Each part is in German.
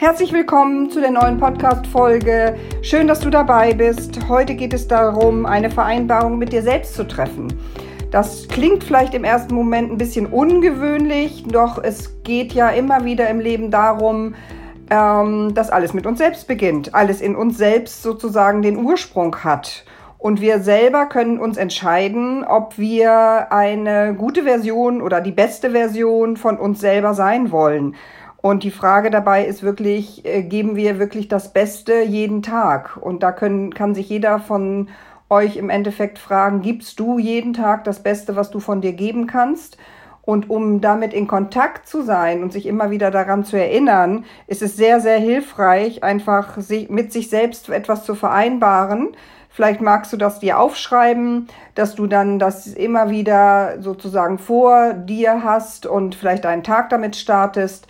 Herzlich willkommen zu der neuen Podcast-Folge. Schön, dass du dabei bist. Heute geht es darum, eine Vereinbarung mit dir selbst zu treffen. Das klingt vielleicht im ersten Moment ein bisschen ungewöhnlich, doch es geht ja immer wieder im Leben darum, ähm, dass alles mit uns selbst beginnt, alles in uns selbst sozusagen den Ursprung hat. Und wir selber können uns entscheiden, ob wir eine gute Version oder die beste Version von uns selber sein wollen. Und die Frage dabei ist wirklich, äh, geben wir wirklich das Beste jeden Tag? Und da können, kann sich jeder von euch im Endeffekt fragen, gibst du jeden Tag das Beste, was du von dir geben kannst? Und um damit in Kontakt zu sein und sich immer wieder daran zu erinnern, ist es sehr, sehr hilfreich, einfach sich, mit sich selbst etwas zu vereinbaren. Vielleicht magst du das dir aufschreiben, dass du dann das immer wieder sozusagen vor dir hast und vielleicht einen Tag damit startest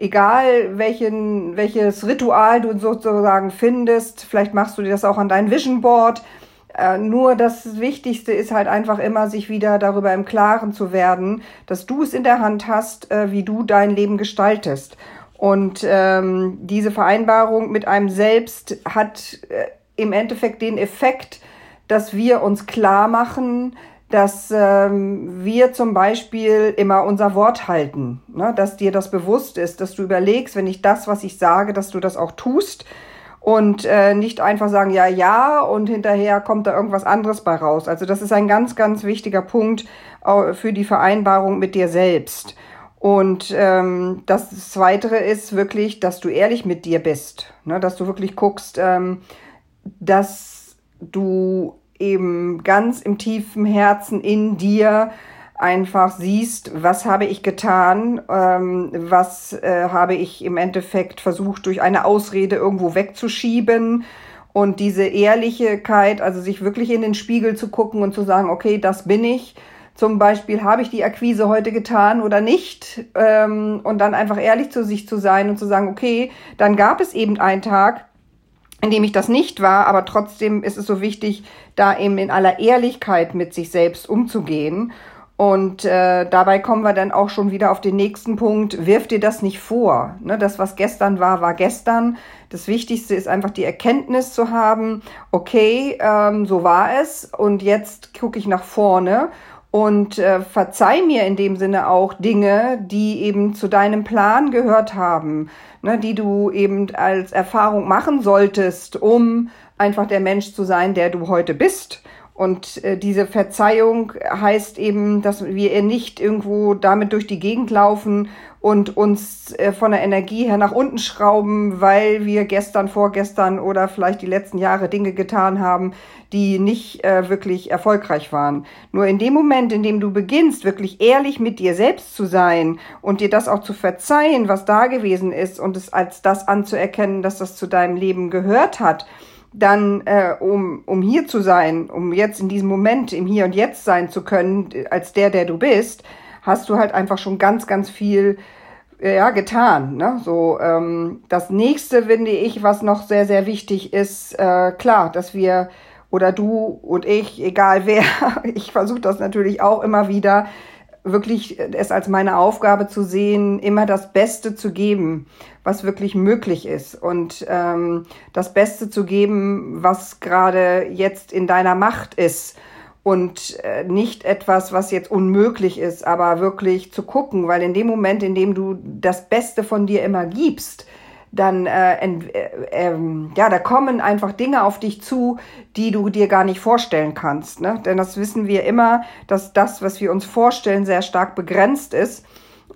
egal welchen, welches Ritual du sozusagen findest, vielleicht machst du dir das auch an dein Vision Board. Äh, nur das Wichtigste ist halt einfach immer, sich wieder darüber im Klaren zu werden, dass du es in der Hand hast, äh, wie du dein Leben gestaltest. Und ähm, diese Vereinbarung mit einem selbst hat äh, im Endeffekt den Effekt, dass wir uns klar machen, dass ähm, wir zum Beispiel immer unser Wort halten, ne? dass dir das bewusst ist, dass du überlegst, wenn ich das, was ich sage, dass du das auch tust und äh, nicht einfach sagen, ja, ja, und hinterher kommt da irgendwas anderes bei raus. Also das ist ein ganz, ganz wichtiger Punkt für die Vereinbarung mit dir selbst. Und ähm, das Zweite ist wirklich, dass du ehrlich mit dir bist, ne? dass du wirklich guckst, ähm, dass du eben ganz im tiefen Herzen in dir einfach siehst, was habe ich getan, ähm, was äh, habe ich im Endeffekt versucht durch eine Ausrede irgendwo wegzuschieben. Und diese Ehrlichkeit, also sich wirklich in den Spiegel zu gucken und zu sagen, okay, das bin ich. Zum Beispiel, habe ich die Akquise heute getan oder nicht? Ähm, und dann einfach ehrlich zu sich zu sein und zu sagen, okay, dann gab es eben einen Tag, in dem ich das nicht war, aber trotzdem ist es so wichtig, da eben in aller Ehrlichkeit mit sich selbst umzugehen. Und äh, dabei kommen wir dann auch schon wieder auf den nächsten Punkt. Wirf dir das nicht vor. Ne? Das, was gestern war, war gestern. Das Wichtigste ist einfach die Erkenntnis zu haben, okay, ähm, so war es und jetzt gucke ich nach vorne und äh, verzeih mir in dem Sinne auch Dinge, die eben zu deinem Plan gehört haben, ne, die du eben als Erfahrung machen solltest, um einfach der Mensch zu sein, der du heute bist. Und äh, diese Verzeihung heißt eben, dass wir nicht irgendwo damit durch die Gegend laufen und uns äh, von der Energie her nach unten schrauben, weil wir gestern, vorgestern oder vielleicht die letzten Jahre Dinge getan haben, die nicht äh, wirklich erfolgreich waren. Nur in dem Moment, in dem du beginnst, wirklich ehrlich mit dir selbst zu sein und dir das auch zu verzeihen, was da gewesen ist und es als das anzuerkennen, dass das zu deinem Leben gehört hat, dann, äh, um, um hier zu sein, um jetzt in diesem Moment im Hier und Jetzt sein zu können, als der, der du bist, hast du halt einfach schon ganz, ganz viel äh, ja, getan. Ne? So, ähm, das nächste finde ich, was noch sehr, sehr wichtig ist, äh, klar, dass wir oder du und ich, egal wer, ich versuche das natürlich auch immer wieder, wirklich es als meine Aufgabe zu sehen, immer das Beste zu geben, was wirklich möglich ist und ähm, das Beste zu geben, was gerade jetzt in deiner Macht ist und äh, nicht etwas, was jetzt unmöglich ist, aber wirklich zu gucken, weil in dem Moment, in dem du das Beste von dir immer gibst, dann äh, äh, äh, ja, da kommen einfach Dinge auf dich zu, die du dir gar nicht vorstellen kannst. Ne? Denn das wissen wir immer, dass das, was wir uns vorstellen, sehr stark begrenzt ist.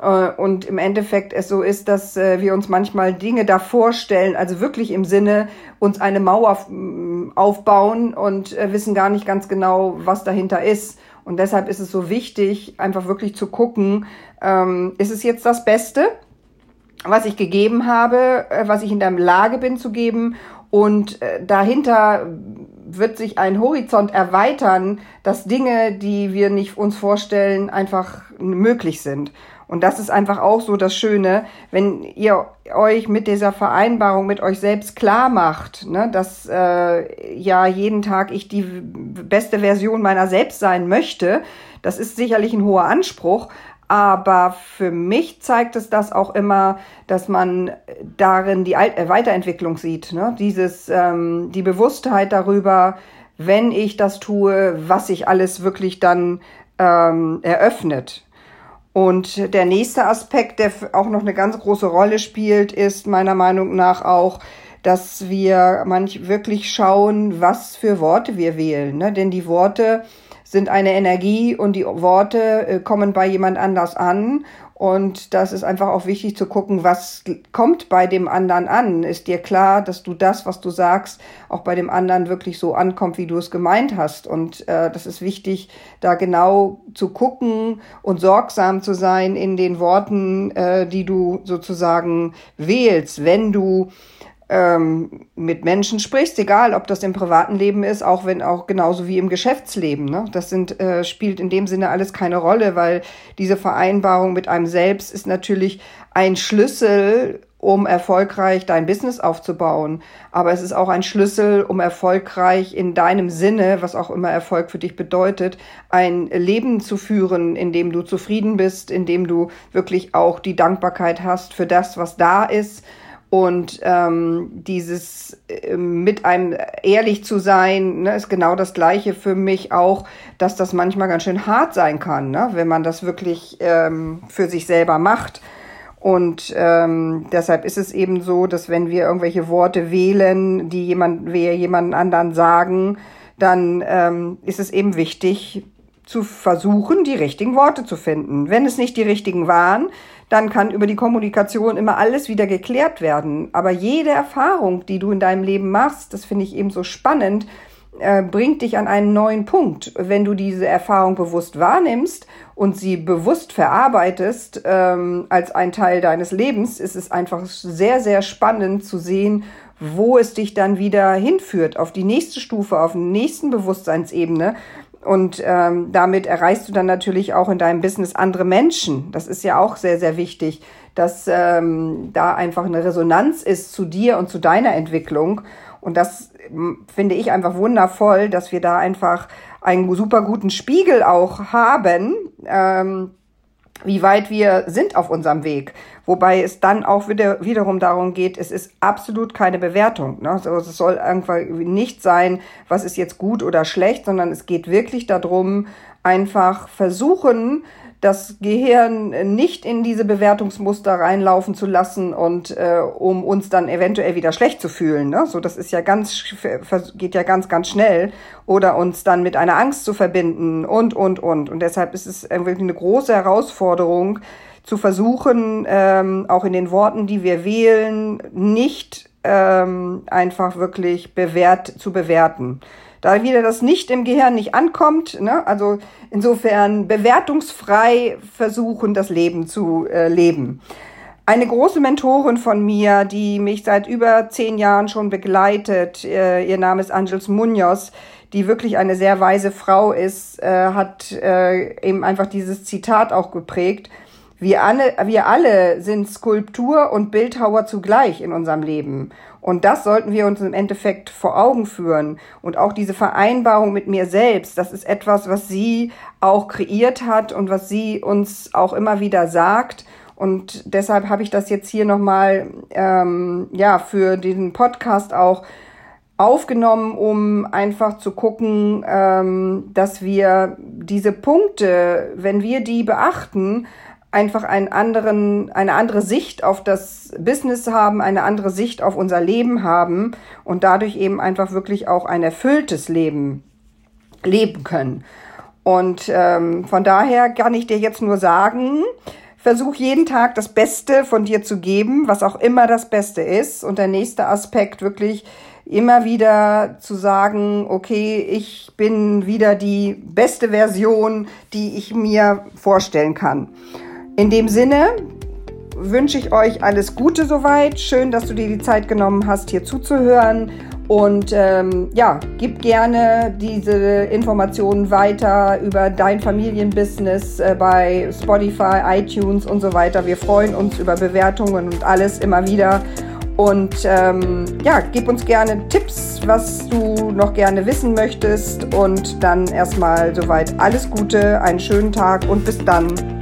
Äh, und im Endeffekt es so ist, dass äh, wir uns manchmal Dinge da vorstellen, also wirklich im Sinne uns eine Mauer aufbauen und äh, wissen gar nicht ganz genau, was dahinter ist. Und deshalb ist es so wichtig, einfach wirklich zu gucken, ähm, ist es jetzt das Beste? was ich gegeben habe, was ich in der Lage bin zu geben. Und dahinter wird sich ein Horizont erweitern, dass Dinge, die wir nicht uns vorstellen, einfach möglich sind. Und das ist einfach auch so das Schöne, wenn ihr euch mit dieser Vereinbarung mit euch selbst klar macht, ne, dass äh, ja jeden Tag ich die beste Version meiner selbst sein möchte. Das ist sicherlich ein hoher Anspruch, Aber für mich zeigt es das auch immer, dass man darin die Alt äh, Weiterentwicklung sieht. Ne? Dieses, ähm, die Bewusstheit darüber, wenn ich das tue, was sich alles wirklich dann ähm, eröffnet. Und der nächste Aspekt, der auch noch eine ganz große Rolle spielt, ist meiner Meinung nach auch, dass wir manch wirklich schauen, was für Worte wir wählen. Ne? Denn die Worte sind eine Energie und die Worte äh, kommen bei jemand anders an. Und das ist einfach auch wichtig zu gucken, was kommt bei dem anderen an. Ist dir klar, dass du das, was du sagst, auch bei dem anderen wirklich so ankommt, wie du es gemeint hast. Und äh, das ist wichtig, da genau zu gucken und sorgsam zu sein in den Worten, äh, die du sozusagen wählst, wenn du ähm, mit Menschen sprichst, egal ob das im privaten Leben ist, auch wenn auch genauso wie im Geschäftsleben. Ne? Das sind, äh, spielt in dem Sinne alles keine Rolle, weil diese Vereinbarung mit einem selbst ist natürlich ein Schlüssel, um erfolgreich dein Business aufzubauen. Aber es ist auch ein Schlüssel, um erfolgreich in deinem Sinne, was auch immer Erfolg für dich bedeutet, ein Leben zu führen, in dem du zufrieden bist, in dem du wirklich auch die Dankbarkeit hast für das, was da ist und ähm, dieses äh, mit einem ehrlich zu sein, ne, ist genau das Gleiche für mich auch, dass das manchmal ganz schön hart sein kann, ne, wenn man das wirklich ähm, für sich selber macht. Und ähm, deshalb ist es eben so, dass wenn wir irgendwelche Worte wählen, die jemand, wir jemanden anderen sagen, dann ähm, ist es eben wichtig zu versuchen, die richtigen Worte zu finden. Wenn es nicht die richtigen waren, dann kann über die Kommunikation immer alles wieder geklärt werden. Aber jede Erfahrung, die du in deinem Leben machst, das finde ich eben so spannend, äh, bringt dich an einen neuen Punkt. Wenn du diese Erfahrung bewusst wahrnimmst und sie bewusst verarbeitest ähm, als ein Teil deines Lebens, ist es einfach sehr, sehr spannend zu sehen, wo es dich dann wieder hinführt, auf die nächste Stufe, auf den nächsten Bewusstseinsebene. Und ähm, damit erreichst du dann natürlich auch in deinem Business andere Menschen. Das ist ja auch sehr, sehr wichtig, dass ähm, da einfach eine Resonanz ist zu dir und zu deiner Entwicklung. Und das finde ich einfach wundervoll, dass wir da einfach einen super guten Spiegel auch haben. Ähm, wie weit wir sind auf unserem Weg. Wobei es dann auch wieder, wiederum darum geht, es ist absolut keine Bewertung. Ne? Also es soll einfach nicht sein, was ist jetzt gut oder schlecht, sondern es geht wirklich darum, einfach versuchen, das Gehirn nicht in diese Bewertungsmuster reinlaufen zu lassen und äh, um uns dann eventuell wieder schlecht zu fühlen. Ne? So, das ist ja ganz, geht ja ganz, ganz schnell. Oder uns dann mit einer Angst zu verbinden und, und, und. Und deshalb ist es irgendwie eine große Herausforderung, zu versuchen, ähm, auch in den Worten, die wir wählen, nicht ähm, einfach wirklich bewährt zu bewerten da wieder das nicht im Gehirn nicht ankommt. Ne? Also insofern bewertungsfrei versuchen, das Leben zu äh, leben. Eine große Mentorin von mir, die mich seit über zehn Jahren schon begleitet, äh, ihr Name ist Angels Munoz, die wirklich eine sehr weise Frau ist, äh, hat äh, eben einfach dieses Zitat auch geprägt. Wir alle, wir alle sind Skulptur und Bildhauer zugleich in unserem Leben. Und das sollten wir uns im Endeffekt vor Augen führen. Und auch diese Vereinbarung mit mir selbst, das ist etwas, was sie auch kreiert hat und was sie uns auch immer wieder sagt. Und deshalb habe ich das jetzt hier nochmal, ähm, ja, für diesen Podcast auch aufgenommen, um einfach zu gucken, ähm, dass wir diese Punkte, wenn wir die beachten, einfach einen anderen, eine andere Sicht auf das Business haben, eine andere Sicht auf unser Leben haben und dadurch eben einfach wirklich auch ein erfülltes Leben leben können. Und ähm, von daher kann ich dir jetzt nur sagen, versuch jeden Tag das Beste von dir zu geben, was auch immer das Beste ist. Und der nächste Aspekt wirklich immer wieder zu sagen, okay, ich bin wieder die beste Version, die ich mir vorstellen kann. In dem Sinne wünsche ich euch alles Gute soweit. Schön, dass du dir die Zeit genommen hast, hier zuzuhören. Und ähm, ja, gib gerne diese Informationen weiter über dein Familienbusiness äh, bei Spotify, iTunes und so weiter. Wir freuen uns über Bewertungen und alles immer wieder. Und ähm, ja, gib uns gerne Tipps, was du noch gerne wissen möchtest. Und dann erstmal soweit alles Gute, einen schönen Tag und bis dann.